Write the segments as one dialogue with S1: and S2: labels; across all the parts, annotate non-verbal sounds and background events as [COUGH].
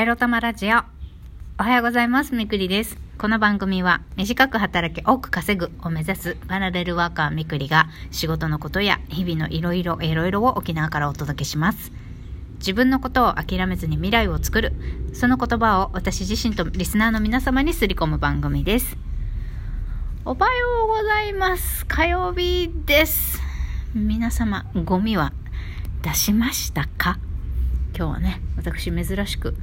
S1: エロ玉ラジオ。おはようございます。みくりです。この番組は短く働き多く稼ぐを目指すパラレルワーカーみくりが仕事のことや日々のいろいろいろいろを沖縄からお届けします。自分のことを諦めずに未来を作る。その言葉を私自身とリスナーの皆様にすり込む番組です。おはようございます。火曜日です。皆様、ゴミは出しましたか？今日はね、私珍しく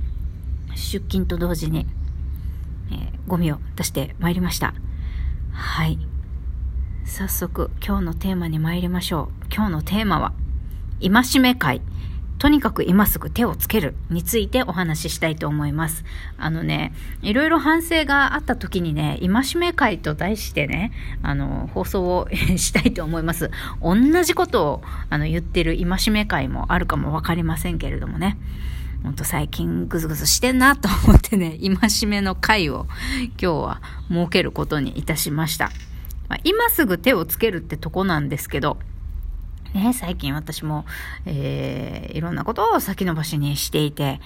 S1: 出勤と同時に、えーゴミを出してまいりました。はい。早速、今日のテーマに参りましょう。今日のテーマは、戒め会。とにかく今すぐ手をつけるについてお話ししたいと思います。あのね、いろいろ反省があった時にね、戒め会と題してね、あの、放送をしたいと思います。同じことをあの言ってる戒め会もあるかもわかりませんけれどもね。ほんと最近グズグズしてんなと思ってね、[LAUGHS] 戒めの会を今日は設けることにいたしました。まあ今すぐ手をつけるってとこなんですけど、ね、最近私も、えーいろんなことを先延ばしにしていて、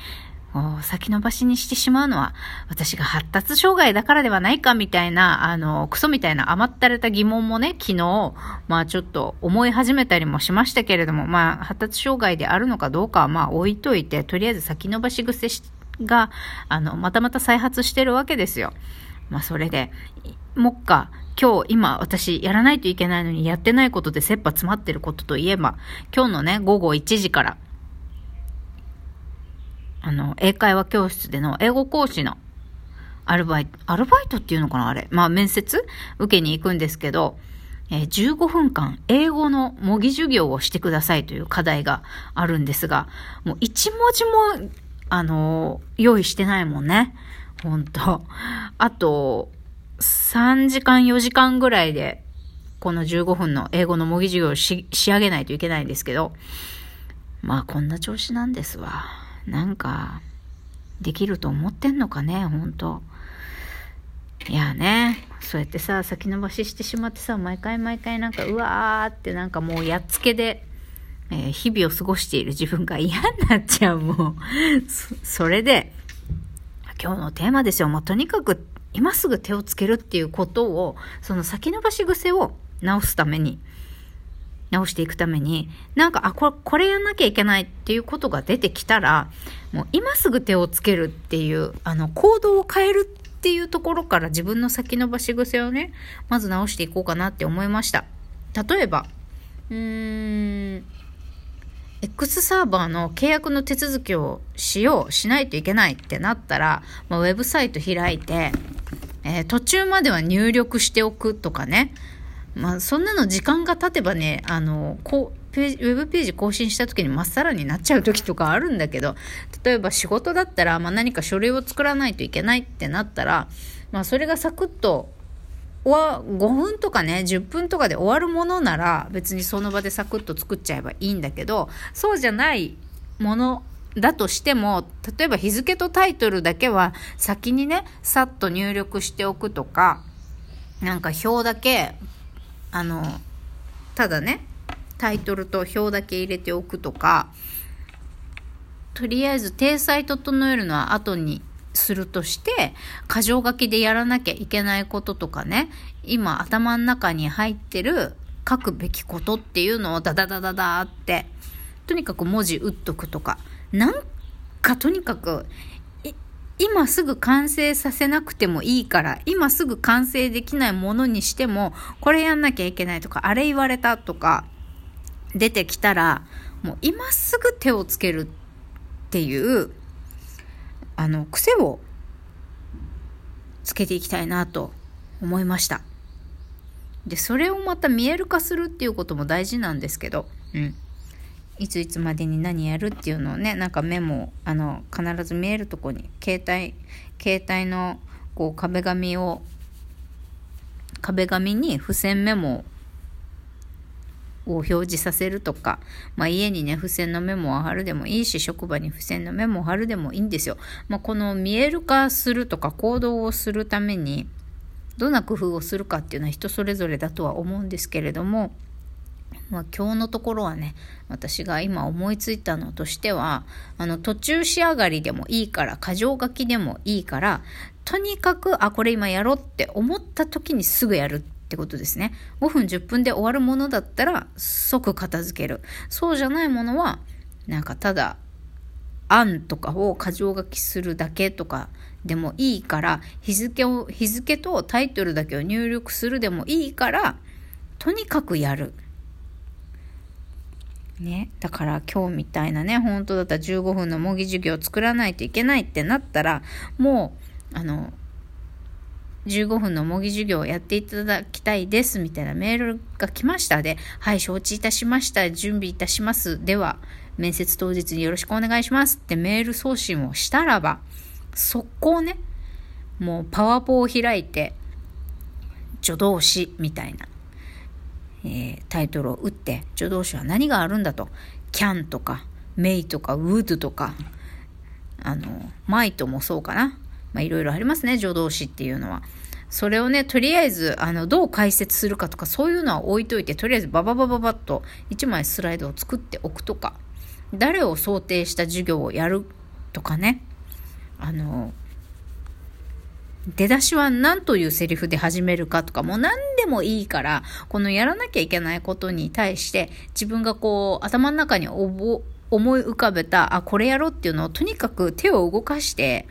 S1: 先延ばしにしてしまうのは、私が発達障害だからではないかみたいな、あの、クソみたいな甘ったれた疑問もね、昨日、まあちょっと思い始めたりもしましたけれども、まあ発達障害であるのかどうかはまあ置いといて、とりあえず先延ばし癖が、あの、またまた再発してるわけですよ。まあそれで、もっか、今日、今、私、やらないといけないのに、やってないことで切羽詰まってることといえば、今日のね、午後1時から、あの、英会話教室での英語講師のアルバイト、アルバイトっていうのかなあれ。まあ、面接？受けに行くんですけど、えー15分間英語の模擬授業をしてくださいという課題があるんですが、もう一文字も、あのー用意してないもんね。ほんと。あと、3時間4時間ぐらいで、この15分の英語の模擬授業をし仕上げないといけないんですけど、まあこんな調子なんですわ。なんか、できると思ってんのかね、ほんと。いやね、そうやってさ、先延ばししてしまってさ、毎回毎回なんか、うわーってなんかもうやっつけで、えー日々を過ごしている自分が嫌になっちゃう、もう。それで、今日のテーマですよ。もうとにかく今すぐ手をつけるっていうことを、その先延ばし癖を直すために、直していくために、なんか、あ、これ、これやんなきゃいけないっていうことが出てきたら、もう今すぐ手をつけるっていう、あの、行動を変えるっていうところから自分の先延ばし癖をね、まず直していこうかなって思いました。例えば、うーん、X サーバーの契約の手続きをしよう、しないといけないってなったら、まあ、ウェブサイト開いて、えー途中までは入力しておくとかね。まあ、そんなの時間が経てばね、あの、こう、ページウェブページ更新した時にまっさらになっちゃう時とかあるんだけど、例えば仕事だったら、まあ、何か書類を作らないといけないってなったら、まあ、それがサクッと5分とかね10分とかで終わるものなら別にその場でサクッと作っちゃえばいいんだけどそうじゃないものだとしても例えば日付とタイトルだけは先にねさっと入力しておくとかなんか表だけあのただねタイトルと表だけ入れておくとかとりあえず体裁整えるのは後にするとして箇条書きでやらなきゃいけないこととかね今頭の中に入ってる書くべきことっていうのをダダダダダってとにかく文字打っとくとかなんかとにかく今すぐ完成させなくてもいいから今すぐ完成できないものにしてもこれやんなきゃいけないとかあれ言われたとか出てきたらもう今すぐ手をつけるっていうあの癖をつけていきたいなと思いました。でそれをまた見える化するっていうことも大事なんですけどうん。いついつまでに何やるっていうのをねなんかメモあの必ず見えるとこに携帯携帯のこう壁紙を壁紙に付箋メモを表示させるとか、まあ、家にね付箋のメモを貼るでもいいし職場に付箋のメモを貼るでもいいんですよ。まあ、この見える化するとか行動をするためにどんな工夫をするかっていうのは人それぞれだとは思うんですけれどもまあ、今日のところはね、私が今思いついたのとしては、あの、途中仕上がりでもいいから、箇条書きでもいいから、とにかく、あ、これ今やろうって思った時にすぐやるってことですね。5分10分で終わるものだったら、即片付ける。そうじゃないものは、なんかただ、案とかを箇条書きするだけとかでもいいから、日付を、日付とタイトルだけを入力するでもいいから、とにかくやる。ね、だから今日みたいなね、本当だったら15分の模擬授業を作らないといけないってなったら、もう、あの、15分の模擬授業をやっていただきたいですみたいなメールが来ましたで、はい、承知いたしました。準備いたします。では、面接当日によろしくお願いしますってメール送信をしたらば、速攻ね、もうパワポを開いて、助動詞みたいなえー、タイトルを打って助動詞は何があるんだと。can とか may とか would とかあの might もそうかな。まいろいろありますね助動詞っていうのは。それをねとりあえずあのどう解説するかとかそういうのは置いといてとりあえずバババババッと1枚スライドを作っておくとか誰を想定した授業をやるとかね。あの出だしは何というセリフで始めるかとか、もう何でもいいから、このやらなきゃいけないことに対して、自分がこう、頭の中に思い浮かべた、あ、これやろうっていうのを、とにかく手を動かして、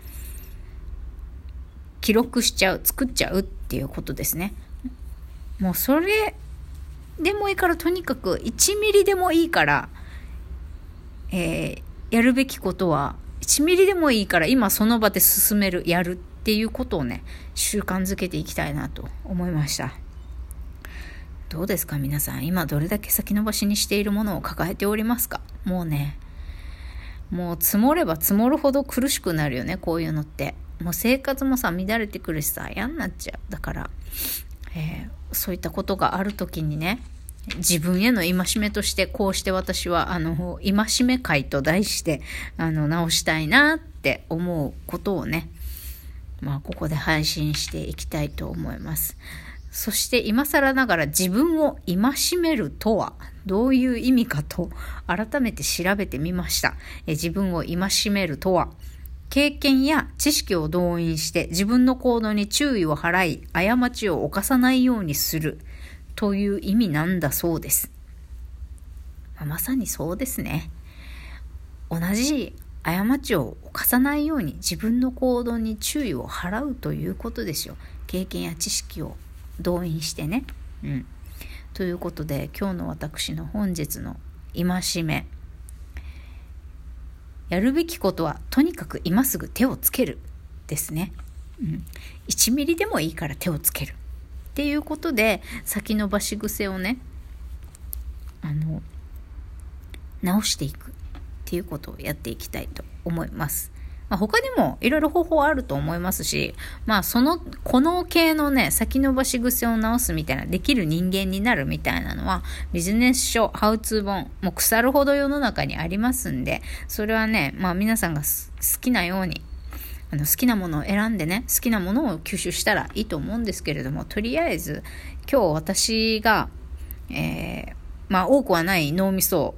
S1: 記録しちゃう、作っちゃうっていうことですね。もうそれでもいいから、とにかく1ミリでもいいから、えー、やるべきことは、1ミリでもいいから、今その場で進める、やるっていうことをね、習慣づけていきたいなと思いました。どうですか皆さん。今どれだけ先延ばしにしているものを抱えておりますか？もうね、もう積もれば積もるほど苦しくなるよね、こういうのって。もう生活もさ、乱れてくるしさ、嫌になっちゃう。だから、えー、そういったことがある時にね、自分への戒めとして、こうして私は、あの、戒め会と題して、あの、直したいなって思うことをね、まあ、ここで配信していきたいと思います。そして今更ながら自分を戒めるとはどういう意味かと改めて調べてみました。え自分を戒めるとは経験や知識を動員して自分の行動に注意を払い過ちを犯さないようにするという意味なんだそうです。まあ、まさにそうですね。同じ過ちを犯さないように自分の行動に注意を払うということですよ。経験や知識を動員してね。うん。ということで今日の私の本日の戒め。やるべきことはとにかく今すぐ手をつけるですね。うん。1ミリでもいいから手をつける。っていうことで先延ばし癖をね、あの、直していく。っていうことをやっていきたいと思います。まあ、他にもいろいろ方法あると思いますし、まあその、この系のね、先延ばし癖を直すみたいな、できる人間になるみたいなのは、ビジネス書、ハウツー本、もう腐るほど世の中にありますんで、それはね、まあ皆さんが好きなように、あの好きなものを選んでね、好きなものを吸収したらいいと思うんですけれども、とりあえず、今日私が、えー、まあ多くはない脳みそを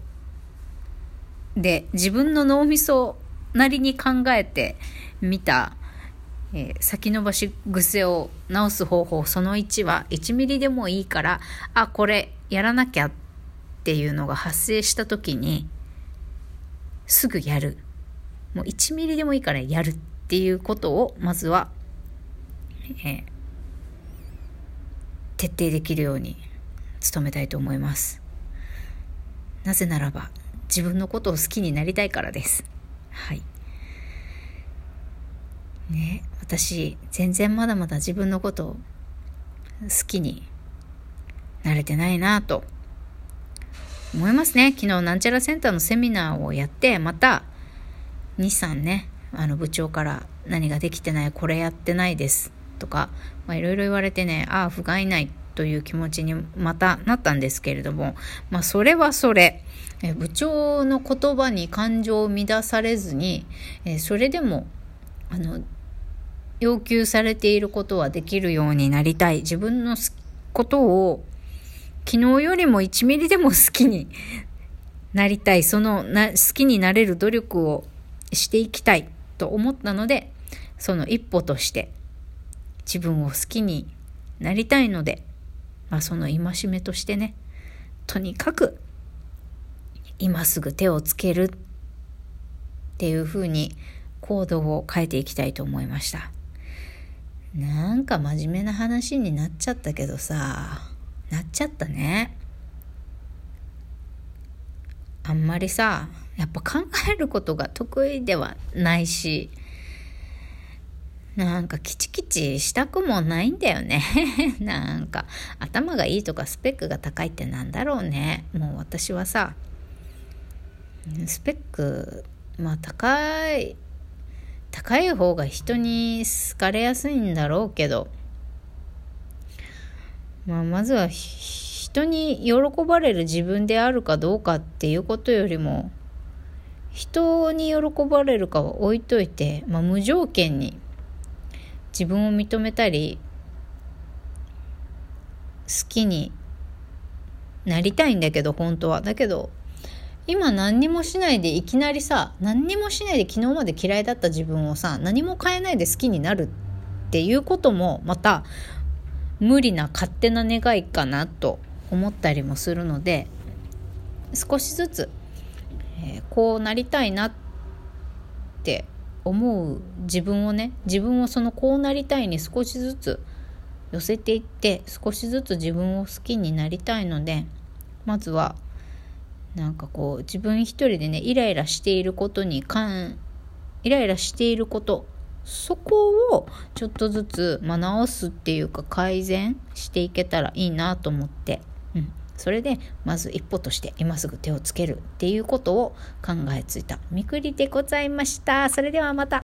S1: で自分の脳みそなりに考えてみた、えー、先延ばし癖を直す方法その1は1ミリでもいいからあこれやらなきゃっていうのが発生した時にすぐやる。もう1ミリでもいいからやるっていうことをまずは、えー、徹底できるように努めたいと思います。なぜならば自分のことを好きになりたいからです。はい。ね、私、全然まだまだ自分のことを好きになれてないなと思いますね。昨日なんちゃらセンターのセミナーをやって、また、2、3ね、あの部長から何ができてない、これやってないですとか、まあいろいろ言われてね、ああ、不甲斐ないという気持ちにまたなったんですけれども、まあそれはそれ、え部長の言葉に感情を乱されずに、えそれでもあの要求されていることはできるようになりたい。自分のことを昨日よりも1ミリでも好きに [LAUGHS] なりたい、そのな好きになれる努力をしていきたい。と思ったので、その一歩として自分を好きになりたいので、まあその戒めとしてね、とにかく今すぐ手をつけるっていうふうに行動を変えていきたいと思いました。なんか真面目な話になっちゃったけどさ、なっちゃったね。あんまりさ、やっぱ考えることが得意ではないし、なんかキチキチしたくもないんだよね。[LAUGHS] なんか頭がいいとかスペックが高いってなんだろうね。もう私はさ、スペック、まあ高い、高い方が人に好かれやすいんだろうけど、まあまずは人に喜ばれる自分であるかどうかっていうことよりも、人に喜ばれるかは置いといて、まあ、無条件に自分を認めたり好きになりたいんだけど本当は。だけど今何にもしないでいきなりさ何にもしないで昨日まで嫌いだった自分をさ何も変えないで好きになるっていうこともまた無理な勝手な願いかなと思ったりもするので少しずつ、えー、こうなりたいなって思う自分をね自分をそのこうなりたいに少しずつ寄せていって少しずつ自分を好きになりたいのでまずはなんかこう自分一人でねイライラしていることに関イライラしていることそこをちょっとずつ、まあ、直すっていうか改善していけたらいいなと思って、うん、それでまず一歩として今すぐ手をつけるっていうことを考えついたみくりでございました。それではまた。